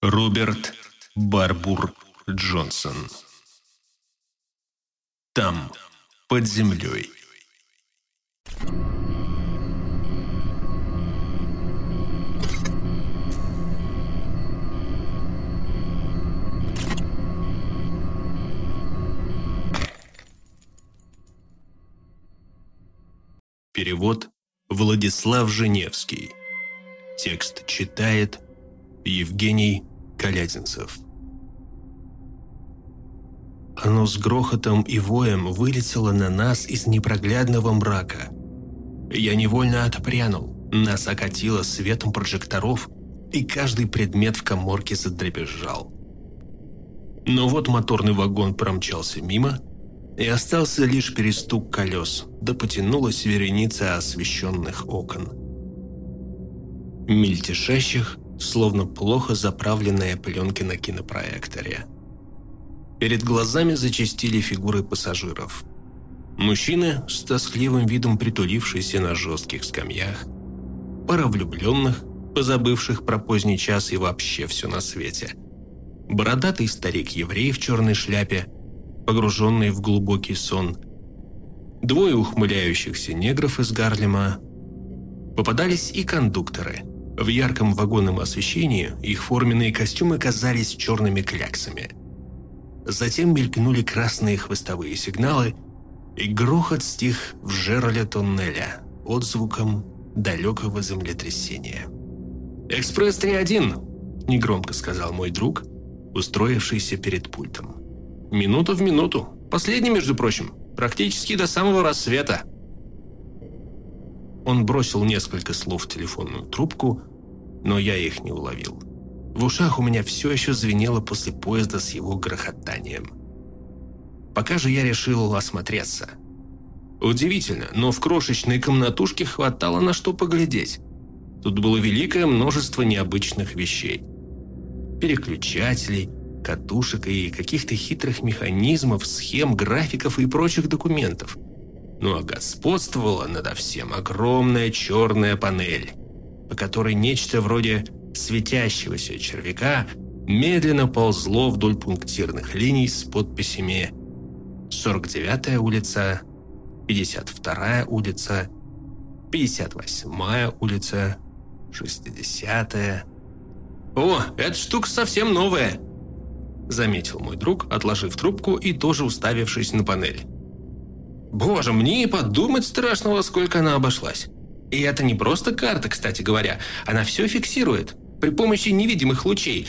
Роберт Барбур Джонсон. Там, под землей. Перевод Владислав Женевский. Текст читает Евгений Калядинцев. Оно с грохотом и воем вылетело на нас из непроглядного мрака. Я невольно отпрянул, нас окатило светом прожекторов, и каждый предмет в коморке задребезжал. Но вот моторный вагон промчался мимо, и остался лишь перестук колес, да потянулась вереница освещенных окон. Мельтешащих, словно плохо заправленные пленки на кинопроекторе. Перед глазами зачастили фигуры пассажиров. Мужчины с тоскливым видом притулившиеся на жестких скамьях, пара влюбленных, позабывших про поздний час и вообще все на свете, бородатый старик-еврей в черной шляпе, погруженный в глубокий сон, двое ухмыляющихся негров из Гарлема, попадались и кондукторы – в ярком вагонном освещении их форменные костюмы казались черными кляксами. Затем мелькнули красные хвостовые сигналы, и грохот стих в жерле туннеля отзвуком далекого землетрясения. «Экспресс-3-1!» – негромко сказал мой друг, устроившийся перед пультом. «Минута в минуту. Последний, между прочим. Практически до самого рассвета». Он бросил несколько слов в телефонную трубку, но я их не уловил. В ушах у меня все еще звенело после поезда с его грохотанием. Пока же я решил осмотреться. Удивительно, но в крошечной комнатушке хватало на что поглядеть. Тут было великое множество необычных вещей. Переключателей, катушек и каких-то хитрых механизмов, схем, графиков и прочих документов – ну а господствовала надо всем огромная черная панель, по которой нечто вроде светящегося червяка медленно ползло вдоль пунктирных линий с подписями 49-я улица, 52-я улица, 58-я улица, 60-я. «О, эта штука совсем новая!» Заметил мой друг, отложив трубку и тоже уставившись на панель. Боже, мне и подумать страшного, сколько она обошлась. И это не просто карта, кстати говоря. Она все фиксирует. При помощи невидимых лучей.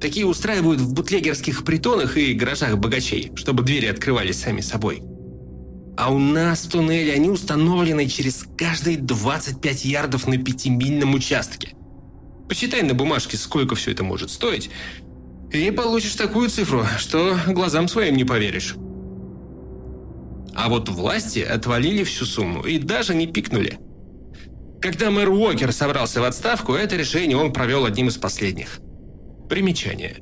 Такие устраивают в бутлегерских притонах и гаражах богачей, чтобы двери открывались сами собой. А у нас в туннеле они установлены через каждые 25 ярдов на пятимильном участке. Посчитай на бумажке, сколько все это может стоить, и получишь такую цифру, что глазам своим не поверишь. А вот власти отвалили всю сумму и даже не пикнули. Когда мэр Уокер собрался в отставку, это решение он провел одним из последних. Примечание.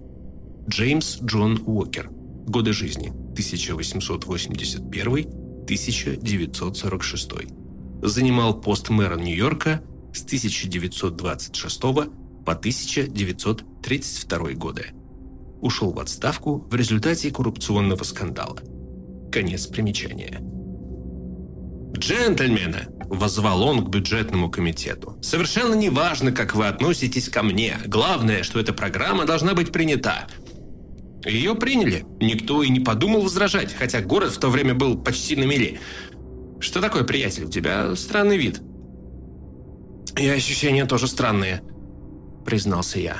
Джеймс Джон Уокер. Годы жизни. 1881-1946. Занимал пост мэра Нью-Йорка с 1926 по 1932 годы. Ушел в отставку в результате коррупционного скандала – Конец примечания. «Джентльмены!» – воззвал он к бюджетному комитету. «Совершенно не важно, как вы относитесь ко мне. Главное, что эта программа должна быть принята. Ее приняли. Никто и не подумал возражать, хотя город в то время был почти на мели. Что такое, приятель? У тебя странный вид. И ощущения тоже странные, признался я.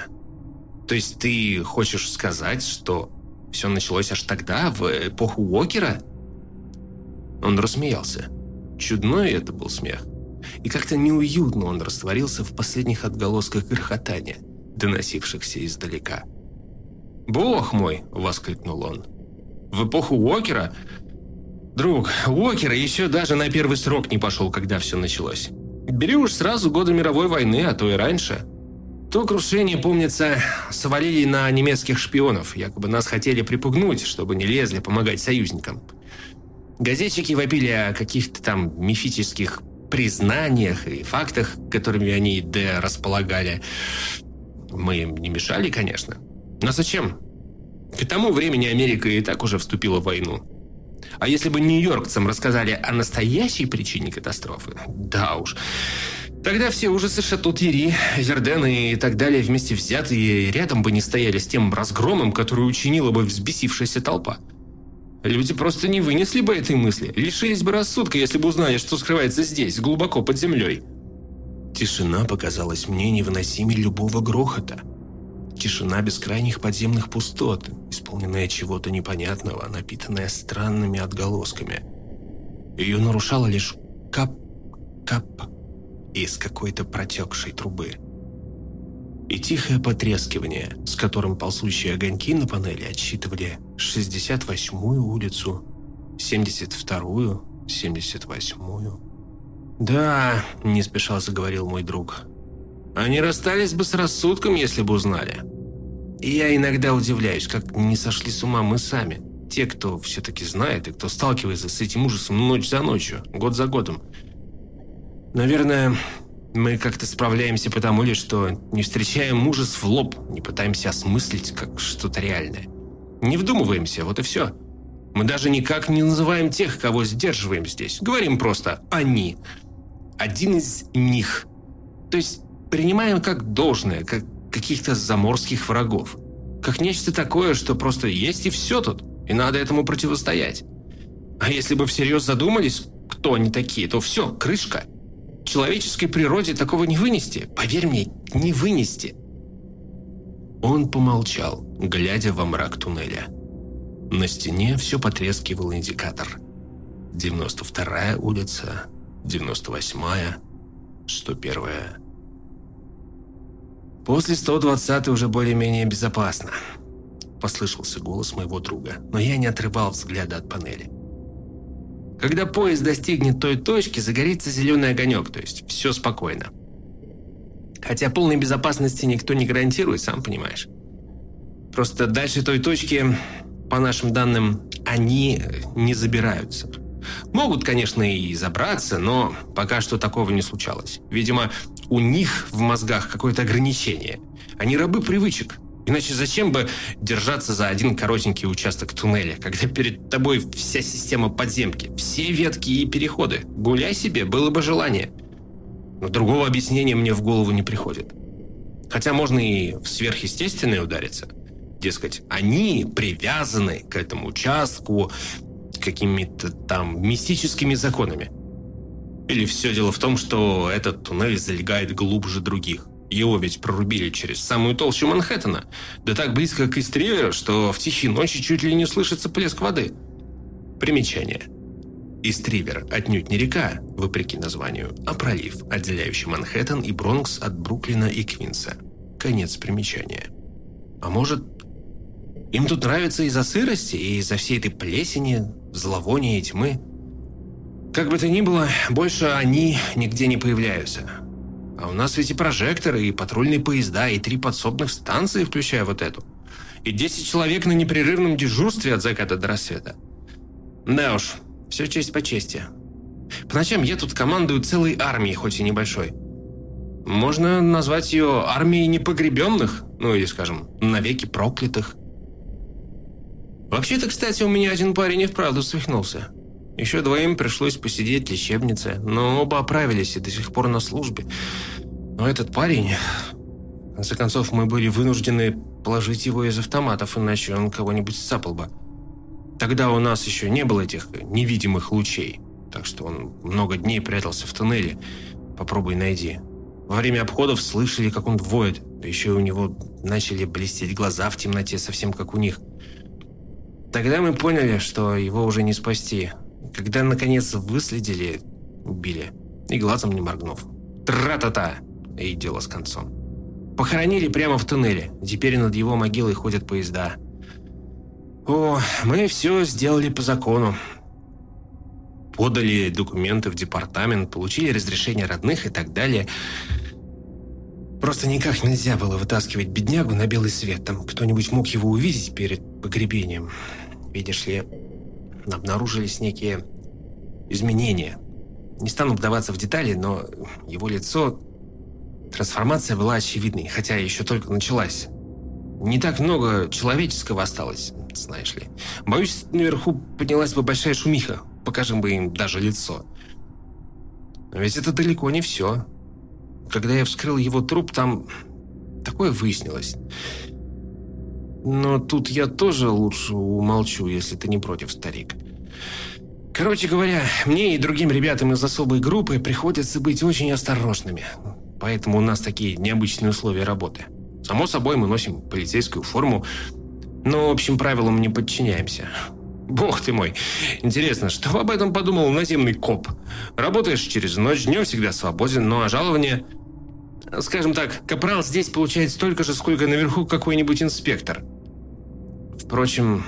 То есть ты хочешь сказать, что все началось аж тогда, в эпоху Уокера?» Он рассмеялся. Чудной это был смех. И как-то неуютно он растворился в последних отголосках грохотания, доносившихся издалека. «Бог мой!» – воскликнул он. «В эпоху Уокера? Друг, Уокера еще даже на первый срок не пошел, когда все началось. Бери уж сразу годы мировой войны, а то и раньше». То крушение, помнится, свалили на немецких шпионов. Якобы нас хотели припугнуть, чтобы не лезли помогать союзникам. Газетчики вопили о каких-то там мифических признаниях и фактах, которыми они да располагали. Мы им не мешали, конечно. Но зачем? К тому времени Америка и так уже вступила в войну. А если бы нью-йоркцам рассказали о настоящей причине катастрофы, да уж, тогда все ужасы Шату-Тири, Зердена и так далее вместе взятые рядом бы не стояли с тем разгромом, который учинила бы взбесившаяся толпа. Люди просто не вынесли бы этой мысли, лишились бы рассудка, если бы узнали, что скрывается здесь, глубоко под землей. Тишина показалась мне невыносимей любого грохота. Тишина бескрайних подземных пустот, исполненная чего-то непонятного, напитанная странными отголосками. Ее нарушало лишь кап-кап из какой-то протекшей трубы. И тихое потрескивание, с которым ползущие огоньки на панели отсчитывали 68-ю улицу, 72-ю, 78-ю. «Да», – не спеша заговорил мой друг, – «они расстались бы с рассудком, если бы узнали. И я иногда удивляюсь, как не сошли с ума мы сами, те, кто все-таки знает и кто сталкивается с этим ужасом ночь за ночью, год за годом. Наверное, мы как-то справляемся потому лишь, что не встречаем ужас в лоб, не пытаемся осмыслить как что-то реальное. Не вдумываемся, вот и все. Мы даже никак не называем тех, кого сдерживаем здесь. Говорим просто «они». Один из них. То есть принимаем как должное, как каких-то заморских врагов. Как нечто такое, что просто есть и все тут, и надо этому противостоять. А если бы всерьез задумались, кто они такие, то все, крышка – Человеческой природе такого не вынести. Поверь мне, не вынести. Он помолчал, глядя во мрак туннеля. На стене все потрескивал индикатор. 92-я улица, 98-я, 101-я. После 120-й уже более-менее безопасно. Послышался голос моего друга, но я не отрывал взгляда от панели. Когда поезд достигнет той точки, загорится зеленый огонек, то есть все спокойно. Хотя полной безопасности никто не гарантирует, сам понимаешь. Просто дальше той точки, по нашим данным, они не забираются. Могут, конечно, и забраться, но пока что такого не случалось. Видимо, у них в мозгах какое-то ограничение. Они рабы привычек. Иначе зачем бы держаться за один коротенький участок туннеля, когда перед тобой вся система подземки, все ветки и переходы? Гуляй себе, было бы желание. Но другого объяснения мне в голову не приходит. Хотя можно и в сверхъестественное удариться. Дескать, они привязаны к этому участку какими-то там мистическими законами. Или все дело в том, что этот туннель залегает глубже других. Его ведь прорубили через самую толщу Манхэттена. Да так близко к Истриверу, что в тихие ночи чуть ли не слышится плеск воды. Примечание. Истривер отнюдь не река, вопреки названию, а пролив, отделяющий Манхэттен и Бронкс от Бруклина и Квинса. Конец примечания. А может, им тут нравится из-за сырости и из-за всей этой плесени, зловония и тьмы? Как бы то ни было, больше они нигде не появляются. А у нас ведь и прожекторы, и патрульные поезда, и три подсобных станции, включая вот эту. И 10 человек на непрерывном дежурстве от заката до рассвета. Да уж, все честь по чести. По ночам я тут командую целой армией, хоть и небольшой. Можно назвать ее армией непогребенных, ну или, скажем, навеки проклятых. Вообще-то, кстати, у меня один парень и вправду свихнулся. Еще двоим пришлось посидеть в лечебнице, но оба оправились и до сих пор на службе. Но этот парень... В конце концов, мы были вынуждены положить его из автоматов, иначе он кого-нибудь сцапал бы. Тогда у нас еще не было этих невидимых лучей, так что он много дней прятался в туннеле. Попробуй найди. Во время обходов слышали, как он воет, да еще у него начали блестеть глаза в темноте, совсем как у них. Тогда мы поняли, что его уже не спасти, когда, наконец, выследили, убили. И глазом не моргнув. Тра-та-та! И дело с концом. Похоронили прямо в туннеле. Теперь над его могилой ходят поезда. О, мы все сделали по закону. Подали документы в департамент, получили разрешение родных и так далее. Просто никак нельзя было вытаскивать беднягу на белый свет. Там кто-нибудь мог его увидеть перед погребением. Видишь ли, обнаружились некие изменения. Не стану вдаваться в детали, но его лицо Трансформация была очевидной, хотя еще только началась. Не так много человеческого осталось, знаешь ли. Боюсь, наверху поднялась бы большая шумиха. Покажем бы им даже лицо. Но ведь это далеко не все. Когда я вскрыл его труп, там такое выяснилось. Но тут я тоже лучше умолчу, если ты не против, старик. Короче говоря, мне и другим ребятам из особой группы приходится быть очень осторожными. Поэтому у нас такие необычные условия работы. Само собой, мы носим полицейскую форму, но общим правилам не подчиняемся. Бог ты мой. Интересно, что об этом подумал наземный коп? Работаешь через ночь, днем всегда свободен, ну а жалование... Скажем так, капрал здесь получает столько же, сколько наверху какой-нибудь инспектор. Впрочем,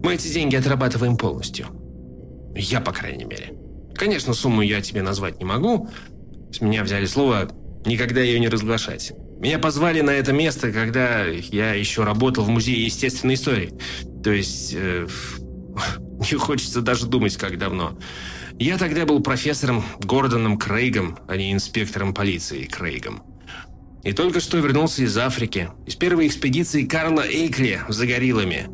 мы эти деньги отрабатываем полностью. Я, по крайней мере. Конечно, сумму я тебе назвать не могу. С меня взяли слово никогда ее не разглашать. Меня позвали на это место, когда я еще работал в Музее естественной истории. То есть, э, не хочется даже думать, как давно. Я тогда был профессором Гордоном Крейгом, а не инспектором полиции Крейгом. И только что вернулся из Африки, из первой экспедиции Карла Эйкли за гориллами.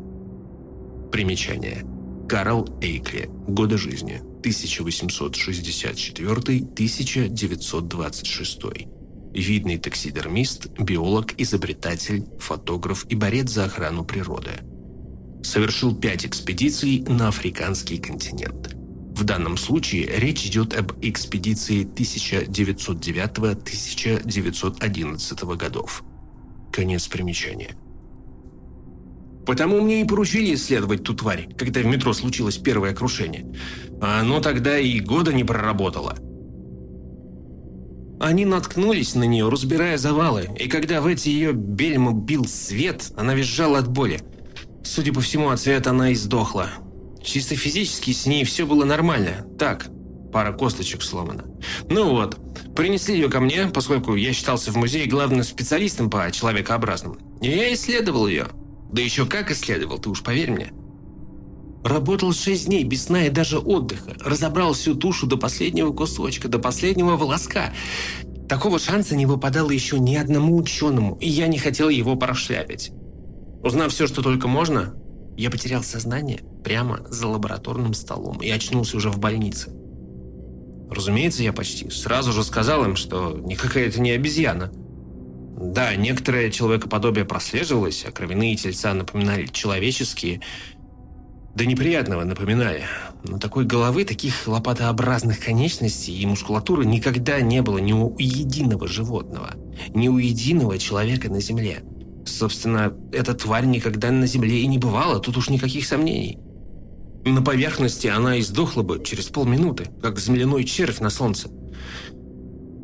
Примечание. Карл Эйкли. Годы жизни. 1864-1926 видный таксидермист, биолог, изобретатель, фотограф и борец за охрану природы. Совершил пять экспедиций на африканский континент. В данном случае речь идет об экспедиции 1909-1911 годов. Конец примечания. Потому мне и поручили исследовать ту тварь, когда в метро случилось первое крушение. А оно тогда и года не проработало – они наткнулись на нее, разбирая завалы, и когда в эти ее бельмы бил свет, она визжала от боли. Судя по всему, от света она и сдохла. Чисто физически с ней все было нормально. Так, пара косточек сломана. Ну вот, принесли ее ко мне, поскольку я считался в музее главным специалистом по человекообразным. И я исследовал ее. Да еще как исследовал, ты уж поверь мне. Работал шесть дней без сна и даже отдыха. Разобрал всю тушу до последнего кусочка, до последнего волоска. Такого шанса не выпадало еще ни одному ученому, и я не хотел его прошляпить. Узнав все, что только можно, я потерял сознание прямо за лабораторным столом и очнулся уже в больнице. Разумеется, я почти сразу же сказал им, что никакая это не обезьяна. Да, некоторое человекоподобие прослеживалось, а кровяные тельца напоминали человеческие – до неприятного напоминали. Но такой головы, таких лопатообразных конечностей и мускулатуры никогда не было ни у единого животного, ни у единого человека на Земле. Собственно, эта тварь никогда на Земле и не бывала, тут уж никаких сомнений. На поверхности она издохла бы через полминуты, как земляной червь на солнце.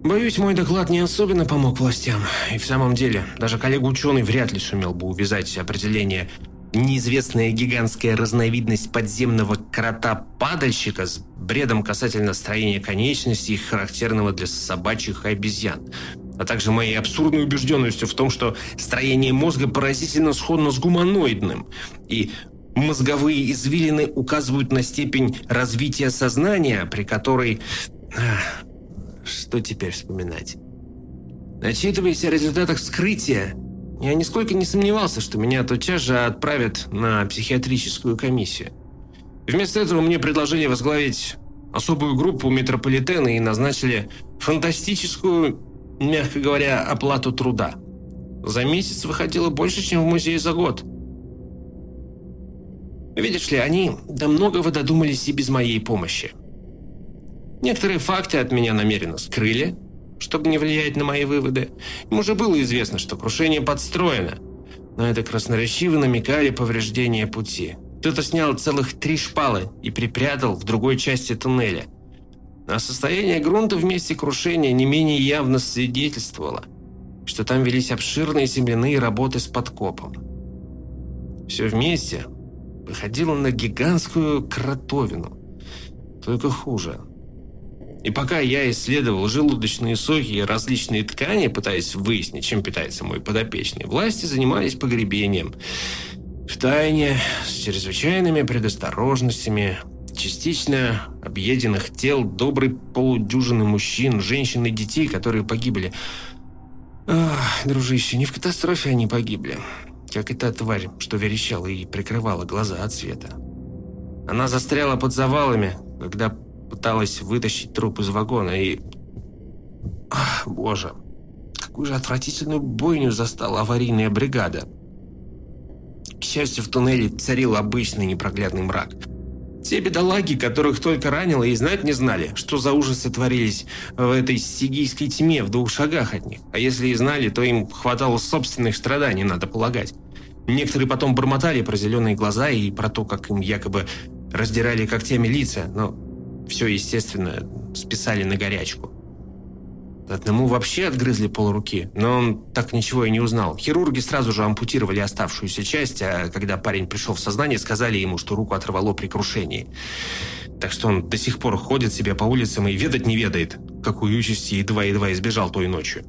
Боюсь, мой доклад не особенно помог властям. И в самом деле, даже коллега-ученый вряд ли сумел бы увязать определение неизвестная гигантская разновидность подземного крота-падальщика с бредом касательно строения конечностей, характерного для собачьих и обезьян, а также моей абсурдной убежденностью в том, что строение мозга поразительно сходно с гуманоидным, и мозговые извилины указывают на степень развития сознания, при которой... Что теперь вспоминать? Отчитываясь о результатах вскрытия, я нисколько не сомневался, что меня тотчас же отправят на психиатрическую комиссию. Вместо этого мне предложили возглавить особую группу метрополитена и назначили фантастическую, мягко говоря, оплату труда. За месяц выходило больше, чем в музее за год. Видишь ли, они до многого додумались и без моей помощи. Некоторые факты от меня намеренно скрыли, чтобы не влиять на мои выводы. Им уже было известно, что крушение подстроено. Но это красноречиво намекали повреждения пути. Кто-то снял целых три шпалы и припрятал в другой части туннеля. А состояние грунта в месте крушения не менее явно свидетельствовало, что там велись обширные земляные работы с подкопом. Все вместе выходило на гигантскую кротовину. Только хуже – и пока я исследовал желудочные соки и различные ткани, пытаясь выяснить, чем питается мой подопечный, власти занимались погребением. В тайне, с чрезвычайными предосторожностями, частично объеденных тел доброй полудюжины мужчин, женщин и детей, которые погибли. Ах, дружище, не в катастрофе они погибли, как и та тварь, что верещала и прикрывала глаза от света. Она застряла под завалами, когда пыталась вытащить труп из вагона, и... Ах, боже, какую же отвратительную бойню застала аварийная бригада. К счастью, в туннеле царил обычный непроглядный мрак. Те бедолаги, которых только ранило, и знать не знали, что за ужасы творились в этой сигийской тьме в двух шагах от них. А если и знали, то им хватало собственных страданий, надо полагать. Некоторые потом бормотали про зеленые глаза и про то, как им якобы раздирали когтями лица, но все, естественно, списали на горячку. Одному вообще отгрызли полруки, но он так ничего и не узнал. Хирурги сразу же ампутировали оставшуюся часть, а когда парень пришел в сознание, сказали ему, что руку оторвало при крушении. Так что он до сих пор ходит себе по улицам и ведать не ведает, какую участь едва-едва избежал той ночью.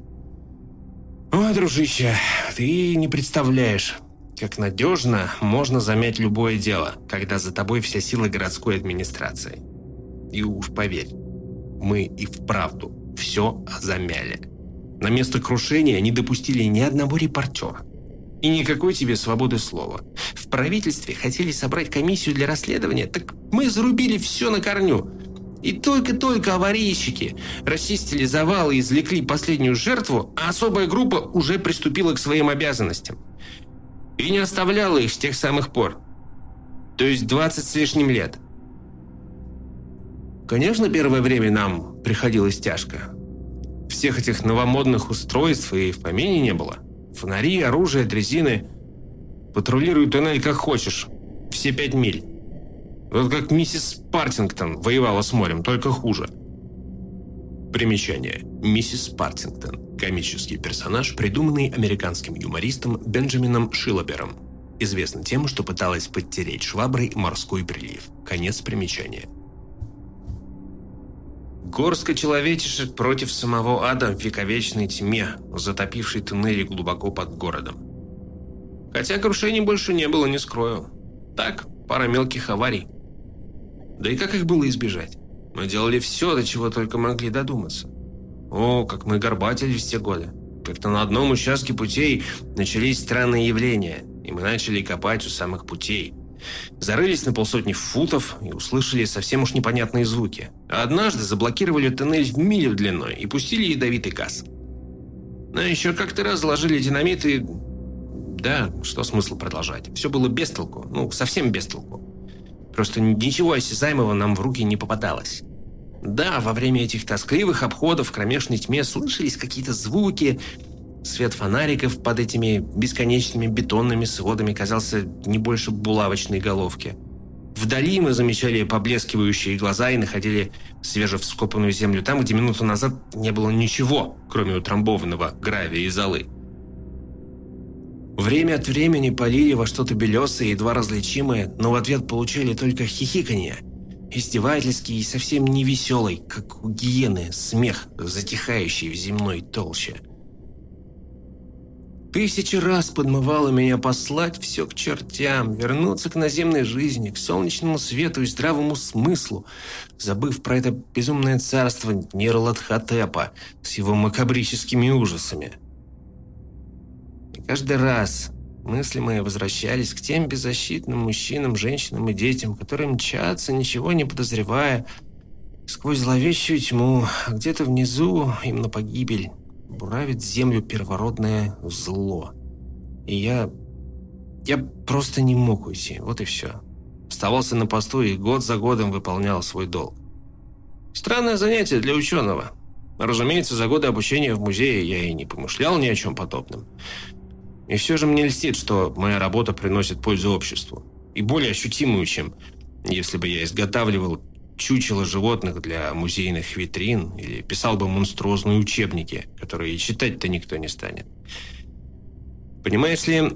Ой, дружище, ты не представляешь, как надежно можно замять любое дело, когда за тобой вся сила городской администрации. И уж поверь, мы и вправду все замяли. На место крушения не допустили ни одного репортера. И никакой тебе свободы слова. В правительстве хотели собрать комиссию для расследования, так мы зарубили все на корню. И только-только аварийщики расчистили завалы и извлекли последнюю жертву, а особая группа уже приступила к своим обязанностям. И не оставляла их с тех самых пор. То есть 20 с лишним лет. Конечно, первое время нам приходилось тяжко. Всех этих новомодных устройств и в помине не было. Фонари, оружие, дрезины. Патрулируй туннель как хочешь. Все пять миль. Вот как миссис Партингтон воевала с морем, только хуже. Примечание. Миссис Партингтон. Комический персонаж, придуманный американским юмористом Бенджамином Шилобером. Известный тем, что пыталась подтереть шваброй морской прилив. Конец примечания. Горстка человечешек против самого ада в вековечной тьме, затопившей туннели глубоко под городом. Хотя крушений больше не было, не скрою. Так, пара мелких аварий. Да и как их было избежать? Мы делали все, до чего только могли додуматься. О, как мы горбатились все годы. Как-то на одном участке путей начались странные явления, и мы начали копать у самых путей – Зарылись на полсотни футов и услышали совсем уж непонятные звуки. Однажды заблокировали тоннель в милю длиной и пустили ядовитый газ. Но еще как-то раз заложили динамит и... Да, что смысл продолжать? Все было без толку. Ну, совсем без толку. Просто ничего осязаемого нам в руки не попадалось. Да, во время этих тоскливых обходов в кромешной тьме слышались какие-то звуки, Свет фонариков под этими бесконечными бетонными сводами казался не больше булавочной головки. Вдали мы замечали поблескивающие глаза и находили свежевскопанную землю там, где минуту назад не было ничего, кроме утрамбованного гравия и золы. Время от времени полили во что-то белесое, едва различимое, но в ответ получали только хихиканье, издевательский и совсем не веселый, как у гиены, смех, затихающий в земной толще – Тысячи раз подмывало меня послать все к чертям, вернуться к наземной жизни, к солнечному свету и здравому смыслу, забыв про это безумное царство Нерлатхотепа с его макабрическими ужасами. И каждый раз мысли мои возвращались к тем беззащитным мужчинам, женщинам и детям, которые мчатся, ничего не подозревая, сквозь зловещую тьму, а где-то внизу им на погибель буравит землю первородное зло. И я... я просто не мог уйти, вот и все. Оставался на посту и год за годом выполнял свой долг. Странное занятие для ученого. Разумеется, за годы обучения в музее я и не помышлял ни о чем подобном. И все же мне льстит, что моя работа приносит пользу обществу. И более ощутимую, чем если бы я изготавливал чучело животных для музейных витрин или писал бы монструозные учебники, которые читать-то никто не станет. Понимаешь ли,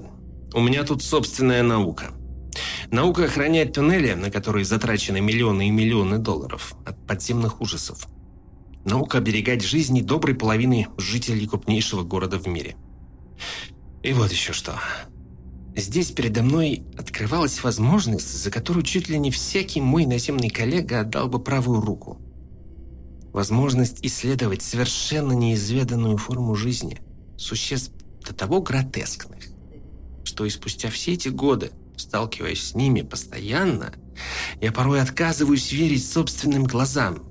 у меня тут собственная наука. Наука охранять туннели, на которые затрачены миллионы и миллионы долларов, от подземных ужасов. Наука оберегать жизни доброй половины жителей крупнейшего города в мире. И вот еще что. Здесь передо мной открывалась возможность, за которую чуть ли не всякий мой наземный коллега отдал бы правую руку. Возможность исследовать совершенно неизведанную форму жизни, существ до того гротескных, что и спустя все эти годы, сталкиваясь с ними постоянно, я порой отказываюсь верить собственным глазам.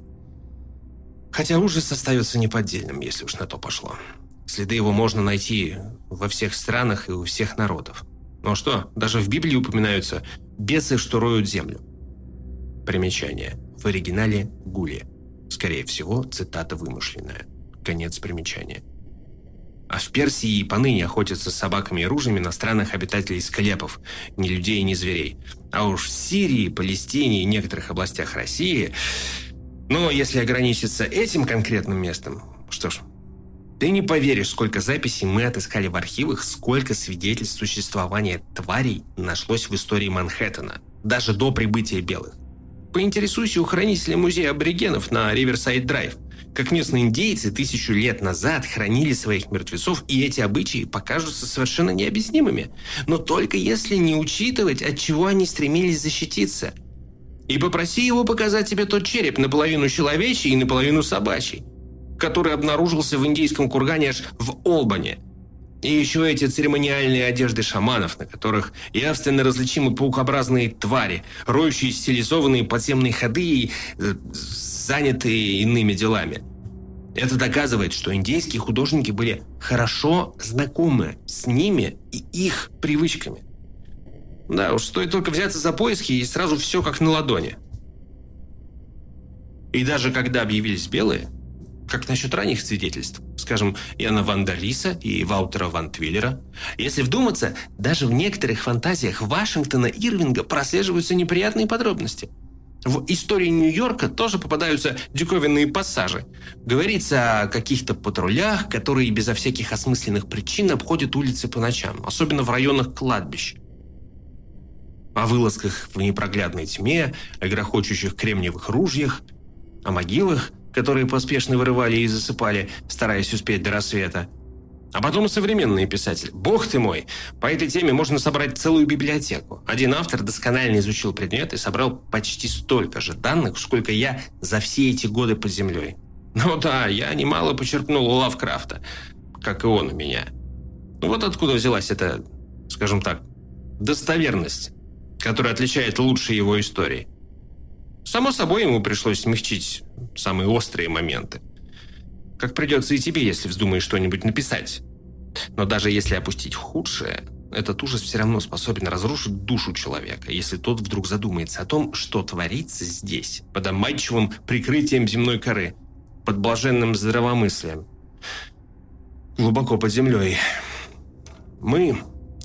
Хотя ужас остается неподдельным, если уж на то пошло. Следы его можно найти во всех странах и у всех народов. Ну а что, даже в Библии упоминаются «бесы, что роют землю». Примечание. В оригинале «гули». Скорее всего, цитата вымышленная. Конец примечания. А в Персии и поныне охотятся с собаками и ружьями на странных обитателей склепов, ни людей, ни зверей. А уж в Сирии, Палестине и некоторых областях России... Но если ограничиться этим конкретным местом, что ж, ты не поверишь, сколько записей мы отыскали в архивах, сколько свидетельств существования тварей нашлось в истории Манхэттена, даже до прибытия белых. Поинтересуйся у хранителя музея аборигенов на Риверсайд Драйв, как местные индейцы тысячу лет назад хранили своих мертвецов, и эти обычаи покажутся совершенно необъяснимыми. Но только если не учитывать, от чего они стремились защититься. И попроси его показать тебе тот череп наполовину человечий и наполовину собачий который обнаружился в индийском кургане аж в Олбане. И еще эти церемониальные одежды шаманов, на которых явственно различимы паукообразные твари, роющие стилизованные подземные ходы и э, занятые иными делами. Это доказывает, что индейские художники были хорошо знакомы с ними и их привычками. Да уж, стоит только взяться за поиски, и сразу все как на ладони. И даже когда объявились белые, как насчет ранних свидетельств? Скажем, Яна Ван Далиса и Ваутера Ван Твиллера. Если вдуматься, даже в некоторых фантазиях Вашингтона Ирвинга прослеживаются неприятные подробности. В истории Нью-Йорка тоже попадаются диковинные пассажи. Говорится о каких-то патрулях, которые безо всяких осмысленных причин обходят улицы по ночам, особенно в районах кладбищ. О вылазках в непроглядной тьме, о грохочущих кремниевых ружьях, о могилах – которые поспешно вырывали и засыпали, стараясь успеть до рассвета. А потом современные писатели. Бог ты мой! По этой теме можно собрать целую библиотеку. Один автор досконально изучил предмет и собрал почти столько же данных, сколько я за все эти годы под землей. Ну да, я немало почерпнул у Лавкрафта, как и он у меня. Вот откуда взялась эта, скажем так, достоверность, которая отличает лучшие его истории. Само собой, ему пришлось смягчить самые острые моменты. Как придется и тебе, если вздумаешь что-нибудь написать. Но даже если опустить худшее, этот ужас все равно способен разрушить душу человека, если тот вдруг задумается о том, что творится здесь, под обманчивым прикрытием земной коры, под блаженным здравомыслием, глубоко под землей. Мы,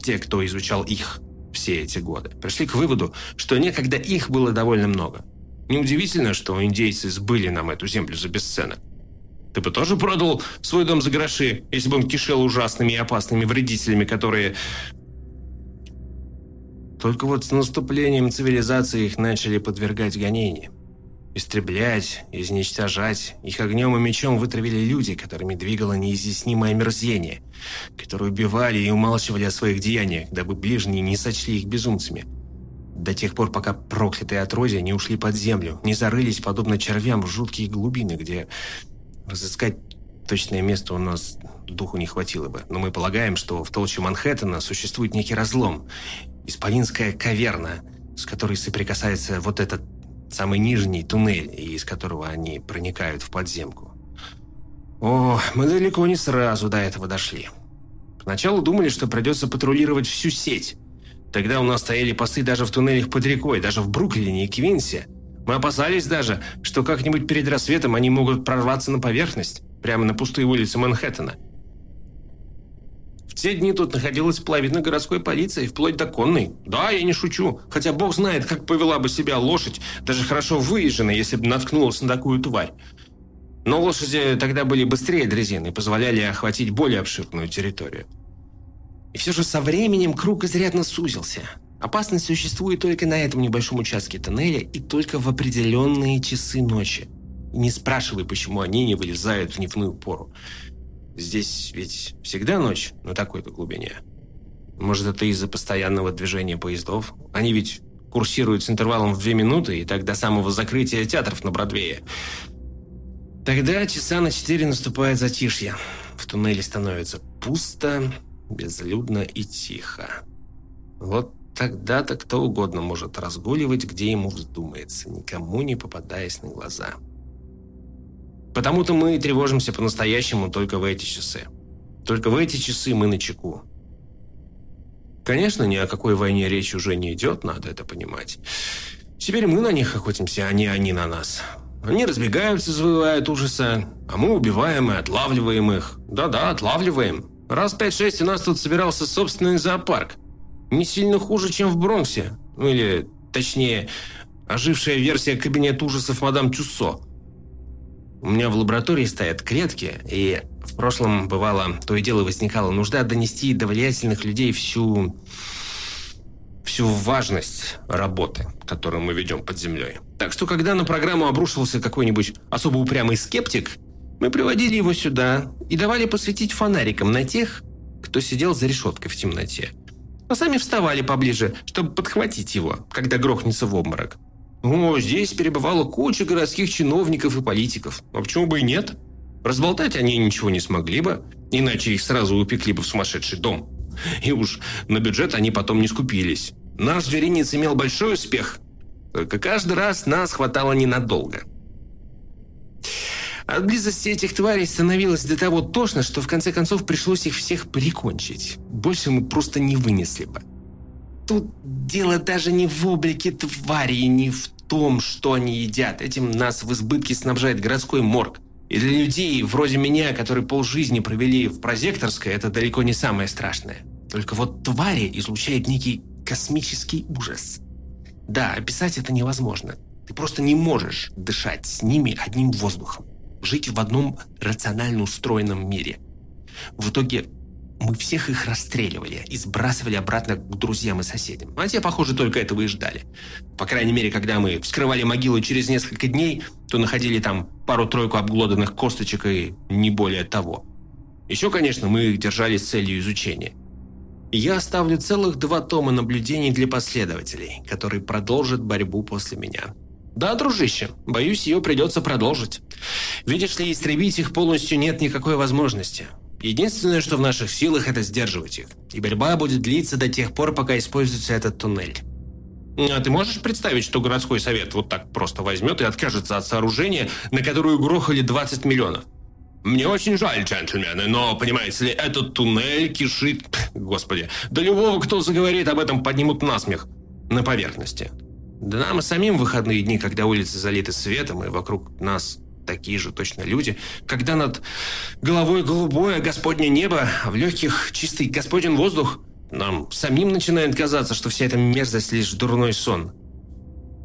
те, кто изучал их все эти годы, пришли к выводу, что некогда их было довольно много. Неудивительно, что индейцы сбыли нам эту землю за бесценок. Ты бы тоже продал свой дом за гроши, если бы он кишел ужасными и опасными вредителями, которые... Только вот с наступлением цивилизации их начали подвергать гонениям. Истреблять, изничтожать. Их огнем и мечом вытравили люди, которыми двигало неизъяснимое мерзение, которые убивали и умалчивали о своих деяниях, дабы ближние не сочли их безумцами – до тех пор, пока проклятые отродья не ушли под землю, не зарылись, подобно червям, в жуткие глубины, где разыскать точное место у нас духу не хватило бы. Но мы полагаем, что в толще Манхэттена существует некий разлом, исполинская каверна, с которой соприкасается вот этот самый нижний туннель, из которого они проникают в подземку. О, мы далеко не сразу до этого дошли. Поначалу думали, что придется патрулировать всю сеть, Тогда у нас стояли посты даже в туннелях под рекой, даже в Бруклине и Квинсе. Мы опасались даже, что как-нибудь перед рассветом они могут прорваться на поверхность, прямо на пустые улицы Манхэттена. В те дни тут находилась половина городской полиции, вплоть до конной. Да, я не шучу, хотя бог знает, как повела бы себя лошадь, даже хорошо выезженная, если бы наткнулась на такую тварь. Но лошади тогда были быстрее дрезин и позволяли охватить более обширную территорию. И все же со временем круг изрядно сузился. Опасность существует только на этом небольшом участке тоннеля и только в определенные часы ночи. И не спрашивай, почему они не вылезают в дневную пору. Здесь ведь всегда ночь на такой-то глубине. Может, это из-за постоянного движения поездов? Они ведь курсируют с интервалом в две минуты, и так до самого закрытия театров на Бродвее. Тогда часа на четыре наступает затишье. В туннеле становится пусто, безлюдно и тихо. Вот тогда-то кто угодно может разгуливать, где ему вздумается, никому не попадаясь на глаза. Потому-то мы тревожимся по-настоящему только в эти часы. Только в эти часы мы на чеку. Конечно, ни о какой войне речь уже не идет, надо это понимать. Теперь мы на них охотимся, а не они на нас. Они разбегаются, завывают ужаса, а мы убиваем и отлавливаем их. Да-да, отлавливаем. Раз 5-6 у нас тут собирался собственный зоопарк. Не сильно хуже, чем в Бронксе. Ну или, точнее, ожившая версия кабинета ужасов мадам Тюссо. У меня в лаборатории стоят клетки, и в прошлом, бывало, то и дело возникала нужда донести до влиятельных людей всю... всю важность работы, которую мы ведем под землей. Так что, когда на программу обрушивался какой-нибудь особо упрямый скептик, мы приводили его сюда и давали посветить фонариком на тех, кто сидел за решеткой в темноте. А сами вставали поближе, чтобы подхватить его, когда грохнется в обморок. О, здесь перебывала куча городских чиновников и политиков. А почему бы и нет? Разболтать они ничего не смогли бы, иначе их сразу упекли бы в сумасшедший дом. И уж на бюджет они потом не скупились. Наш зверинец имел большой успех, только каждый раз нас хватало ненадолго. От близости этих тварей становилось до того тошно, что в конце концов пришлось их всех прикончить. Больше мы просто не вынесли бы. Тут дело даже не в облике твари, не в том, что они едят. Этим нас в избытке снабжает городской морг. И для людей, вроде меня, которые полжизни провели в прозекторской, это далеко не самое страшное. Только вот твари излучают некий космический ужас. Да, описать это невозможно. Ты просто не можешь дышать с ними одним воздухом. Жить в одном рационально устроенном мире. В итоге мы всех их расстреливали и сбрасывали обратно к друзьям и соседям. А те, похоже, только этого и ждали. По крайней мере, когда мы вскрывали могилу через несколько дней, то находили там пару-тройку обглоданных косточек и не более того. Еще, конечно, мы их держали с целью изучения. я оставлю целых два тома наблюдений для последователей, которые продолжат борьбу после меня. Да, дружище, боюсь, ее придется продолжить. Видишь ли, истребить их полностью нет никакой возможности. Единственное, что в наших силах, это сдерживать их. И борьба будет длиться до тех пор, пока используется этот туннель. А ты можешь представить, что городской совет вот так просто возьмет и откажется от сооружения, на которую грохали 20 миллионов? Мне очень жаль, джентльмены, но, понимаете ли, этот туннель кишит... Господи, да любого, кто заговорит об этом, поднимут насмех на поверхности. Да нам и самим выходные дни, когда улицы залиты светом, и вокруг нас такие же точно люди, когда над головой голубое Господне небо, а в легких чистый Господень воздух, нам самим начинает казаться, что вся эта мерзость лишь дурной сон.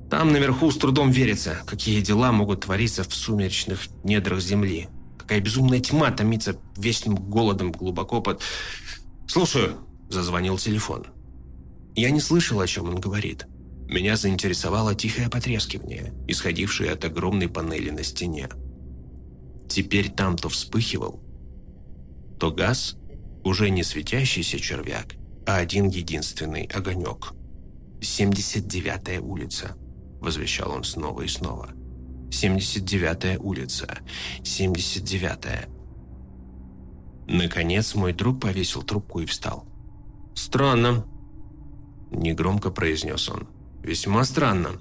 Там наверху с трудом верится, какие дела могут твориться в сумеречных недрах земли. Какая безумная тьма томится вечным голодом глубоко под... «Слушаю», – зазвонил телефон. Я не слышал, о чем он говорит. Меня заинтересовало тихое потрескивание, исходившее от огромной панели на стене. Теперь там то вспыхивал, то газ, уже не светящийся червяк, а один единственный огонек. «79-я улица», – возвещал он снова и снова. «79-я улица, 79-я». Наконец мой друг повесил трубку и встал. «Странно», – негромко произнес он. Весьма странно.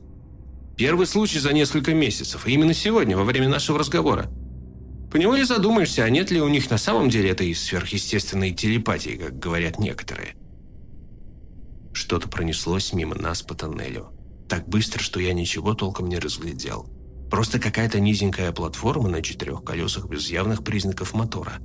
Первый случай за несколько месяцев, и именно сегодня, во время нашего разговора. Поневоле задумаешься, а нет ли у них на самом деле этой сверхъестественной телепатии, как говорят некоторые. Что-то пронеслось мимо нас по тоннелю. Так быстро, что я ничего толком не разглядел. Просто какая-то низенькая платформа на четырех колесах без явных признаков мотора.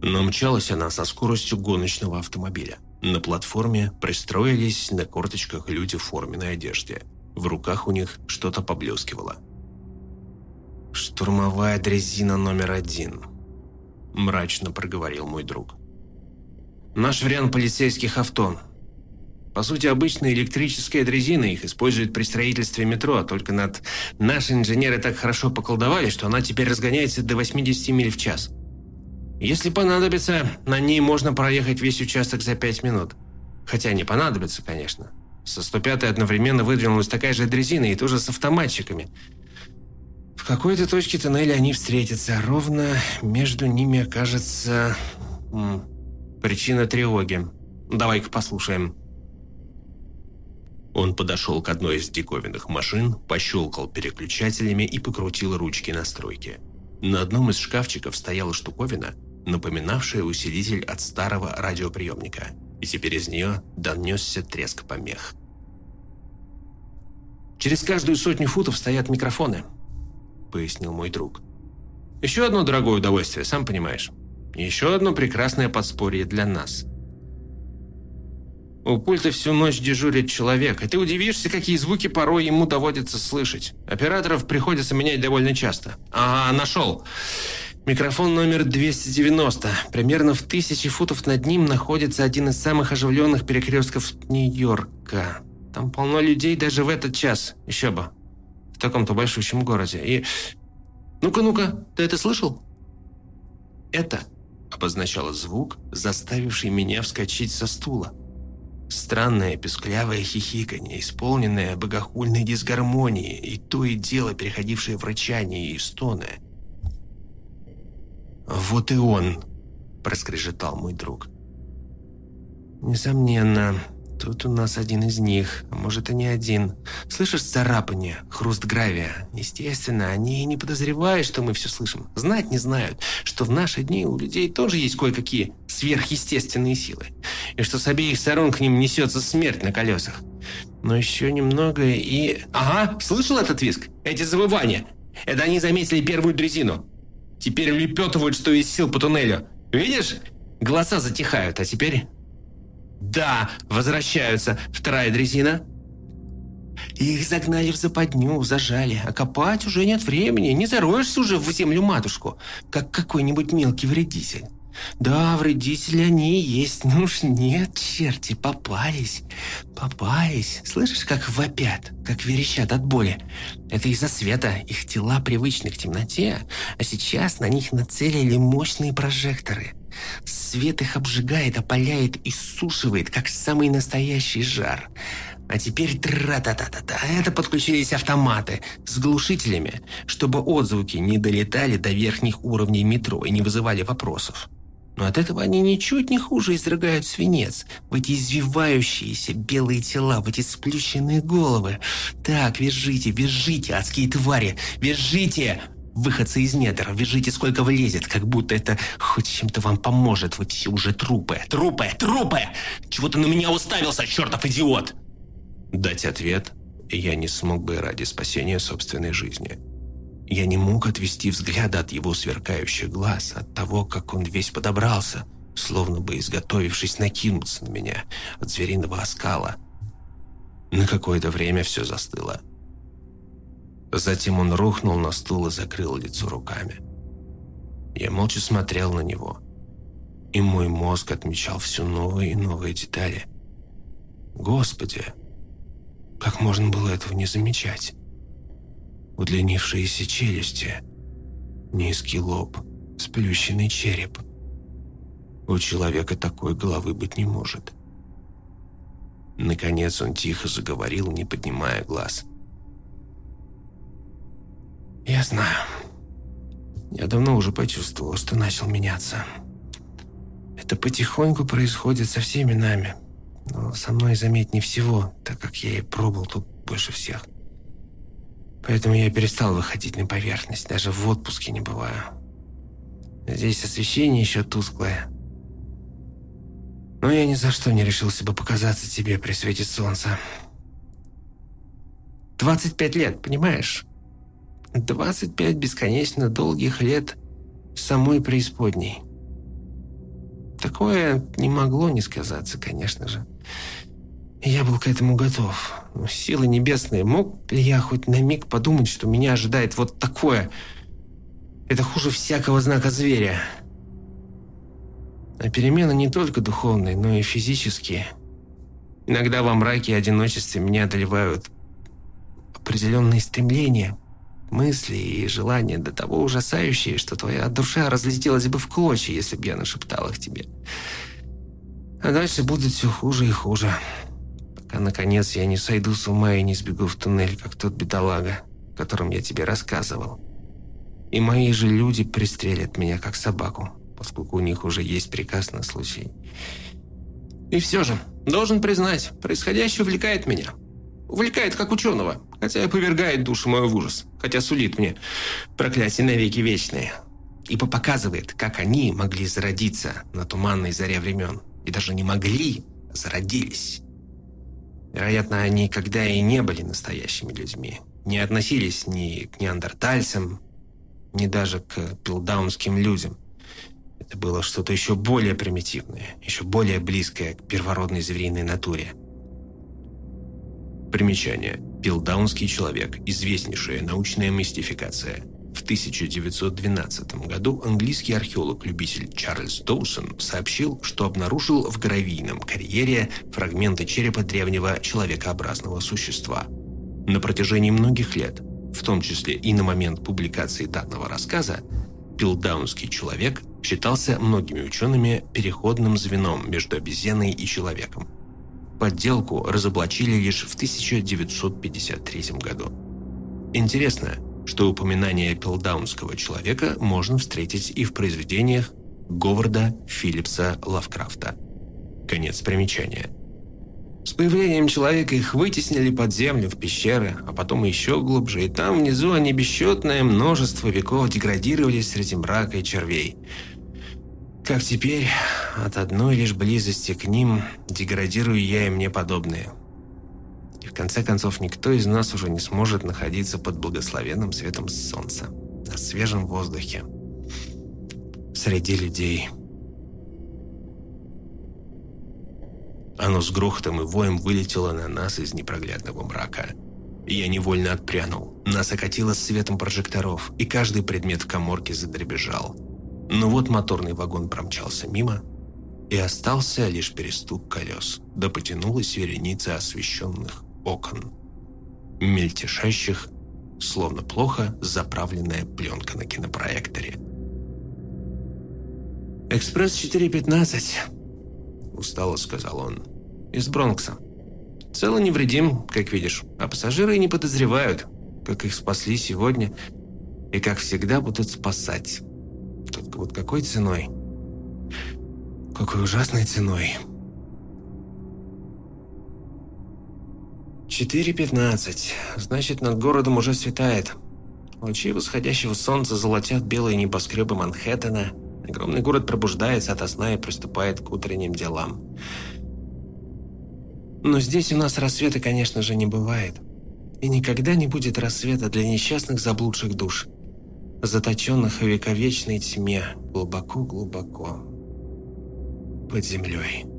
Но мчалась она со скоростью гоночного автомобиля. На платформе пристроились на корточках люди в форменной одежде. В руках у них что-то поблескивало. «Штурмовая дрезина номер один», – мрачно проговорил мой друг. «Наш вариант полицейских авто. По сути, обычная электрическая дрезина, их используют при строительстве метро, только над наши инженеры так хорошо поколдовали, что она теперь разгоняется до 80 миль в час. Если понадобится, на ней можно проехать весь участок за пять минут. Хотя не понадобится, конечно. Со 105-й одновременно выдвинулась такая же дрезина и тоже с автоматчиками. В какой-то точке тоннеля они встретятся. Ровно между ними окажется... Причина тревоги. Давай-ка послушаем. Он подошел к одной из диковинных машин, пощелкал переключателями и покрутил ручки настройки. На одном из шкафчиков стояла штуковина, напоминавшая усилитель от старого радиоприемника, и теперь из нее донесся треск помех. «Через каждую сотню футов стоят микрофоны», — пояснил мой друг. «Еще одно дорогое удовольствие, сам понимаешь. Еще одно прекрасное подспорье для нас». У пульта всю ночь дежурит человек, и ты удивишься, какие звуки порой ему доводится слышать. Операторов приходится менять довольно часто. Ага, нашел. Микрофон номер 290. Примерно в тысячи футов над ним находится один из самых оживленных перекрестков Нью-Йорка. Там полно людей даже в этот час. Еще бы. В таком-то большущем городе. И... Ну-ка, ну-ка, ты это слышал? Это обозначало звук, заставивший меня вскочить со стула. Странное песклявое хихиканье, исполненное богохульной дисгармонией, и то и дело переходившее в рычание и стоны – «Вот и он!» – проскрежетал мой друг. «Несомненно, тут у нас один из них, а может и не один. Слышишь царапание, хруст гравия? Естественно, они не подозревают, что мы все слышим. Знать не знают, что в наши дни у людей тоже есть кое-какие сверхъестественные силы, и что с обеих сторон к ним несется смерть на колесах. Но еще немного и... Ага, слышал этот виск? Эти завывания? Это они заметили первую дрезину. Теперь улепетывают, что из сил по туннелю. Видишь? Голоса затихают, а теперь... Да, возвращаются. Вторая дрезина. Их загнали в западню, зажали, а копать уже нет времени. Не зароешься уже в землю матушку, как какой-нибудь мелкий вредитель. Да, вредители они есть. Ну уж нет, черти, попались. Попались. Слышишь, как вопят, как верещат от боли? Это из-за света. Их тела привычны к темноте, а сейчас на них нацелили мощные прожекторы. Свет их обжигает, опаляет и сушивает, как самый настоящий жар. А теперь тра-та-та-та-та. Это подключились автоматы с глушителями, чтобы отзвуки не долетали до верхних уровней метро и не вызывали вопросов. Но от этого они ничуть не хуже изрыгают свинец в эти извивающиеся белые тела, в эти сплющенные головы. Так, вяжите, вяжите, адские твари, вяжите! Выходцы из недр, вяжите сколько влезет, как будто это хоть чем-то вам поможет. Вы все уже трупы, трупы, трупы! Чего ты на меня уставился, чертов идиот? Дать ответ я не смог бы ради спасения собственной жизни. Я не мог отвести взгляда от его сверкающих глаз, от того, как он весь подобрался, словно бы изготовившись накинуться на меня от звериного оскала. На какое-то время все застыло. Затем он рухнул на стул и закрыл лицо руками. Я молча смотрел на него, и мой мозг отмечал все новые и новые детали. Господи, как можно было этого не замечать? Удлинившиеся челюсти, низкий лоб, сплющенный череп. У человека такой головы быть не может. Наконец он тихо заговорил, не поднимая глаз. «Я знаю. Я давно уже почувствовал, что начал меняться. Это потихоньку происходит со всеми нами. Но со мной заметнее всего, так как я и пробовал тут больше всех. Поэтому я перестал выходить на поверхность, даже в отпуске не бываю. Здесь освещение еще тусклое. Но я ни за что не решился бы показаться тебе при свете солнца. 25 лет, понимаешь? 25 бесконечно долгих лет самой преисподней. Такое не могло не сказаться, конечно же. Я был к этому готов. Силы небесные, мог ли я хоть на миг подумать, что меня ожидает вот такое? Это хуже всякого знака зверя. А перемены не только духовные, но и физические. Иногда во мраке и одиночестве меня одолевают определенные стремления, Мысли и желания до того ужасающие, что твоя душа разлетелась бы в клочья, если бы я нашептал их тебе. А дальше будет все хуже и хуже. Пока, наконец, я не сойду с ума и не сбегу в туннель, как тот бедолага, о котором я тебе рассказывал. И мои же люди пристрелят меня, как собаку, поскольку у них уже есть приказ на случай. И все же, должен признать, происходящее увлекает меня. Увлекает как ученого, хотя и повергает душу мою в ужас, хотя сулит мне проклятие навеки вечные. Ибо показывает, как они могли зародиться на туманной заре времен. И даже не могли, а зародились. Вероятно, они никогда и не были настоящими людьми. Не относились ни к неандертальцам, ни даже к пилдаунским людям. Это было что-то еще более примитивное, еще более близкое к первородной звериной натуре. Примечание. Пилдаунский человек. Известнейшая научная мистификация. В 1912 году английский археолог-любитель Чарльз Доусон сообщил, что обнаружил в гравийном карьере фрагменты черепа древнего человекообразного существа. На протяжении многих лет в том числе и на момент публикации данного рассказа, пилдаунский человек считался многими учеными переходным звеном между обезьяной и человеком. Подделку разоблачили лишь в 1953 году. Интересно, что упоминание пилдаунского человека можно встретить и в произведениях Говарда Филлипса Лавкрафта. Конец примечания. С появлением человека их вытеснили под землю, в пещеры, а потом еще глубже, и там внизу они бесчетное множество веков деградировались среди мрака и червей. Как теперь, от одной лишь близости к ним деградирую я и мне подобные. Конце концов никто из нас уже не сможет находиться под благословенным светом солнца, на свежем воздухе, среди людей – Оно с грохотом и воем вылетело на нас из непроглядного мрака. Я невольно отпрянул. Нас окатило светом прожекторов, и каждый предмет в коморке задребежал. Но вот моторный вагон промчался мимо, и остался лишь перестук колес, да потянулась вереница освещенных окон, мельтешащих, словно плохо заправленная пленка на кинопроекторе. «Экспресс 415», устало сказал он. «Из Бронкса. Цело невредим, как видишь, а пассажиры не подозревают, как их спасли сегодня и как всегда будут спасать. Только вот какой ценой? Какой ужасной ценой!» «Четыре пятнадцать. Значит, над городом уже светает. Лучи восходящего солнца золотят белые небоскребы Манхэттена – Огромный город пробуждается ото сна и приступает к утренним делам. Но здесь у нас рассвета, конечно же, не бывает. И никогда не будет рассвета для несчастных заблудших душ, заточенных в вековечной тьме глубоко-глубоко под землей.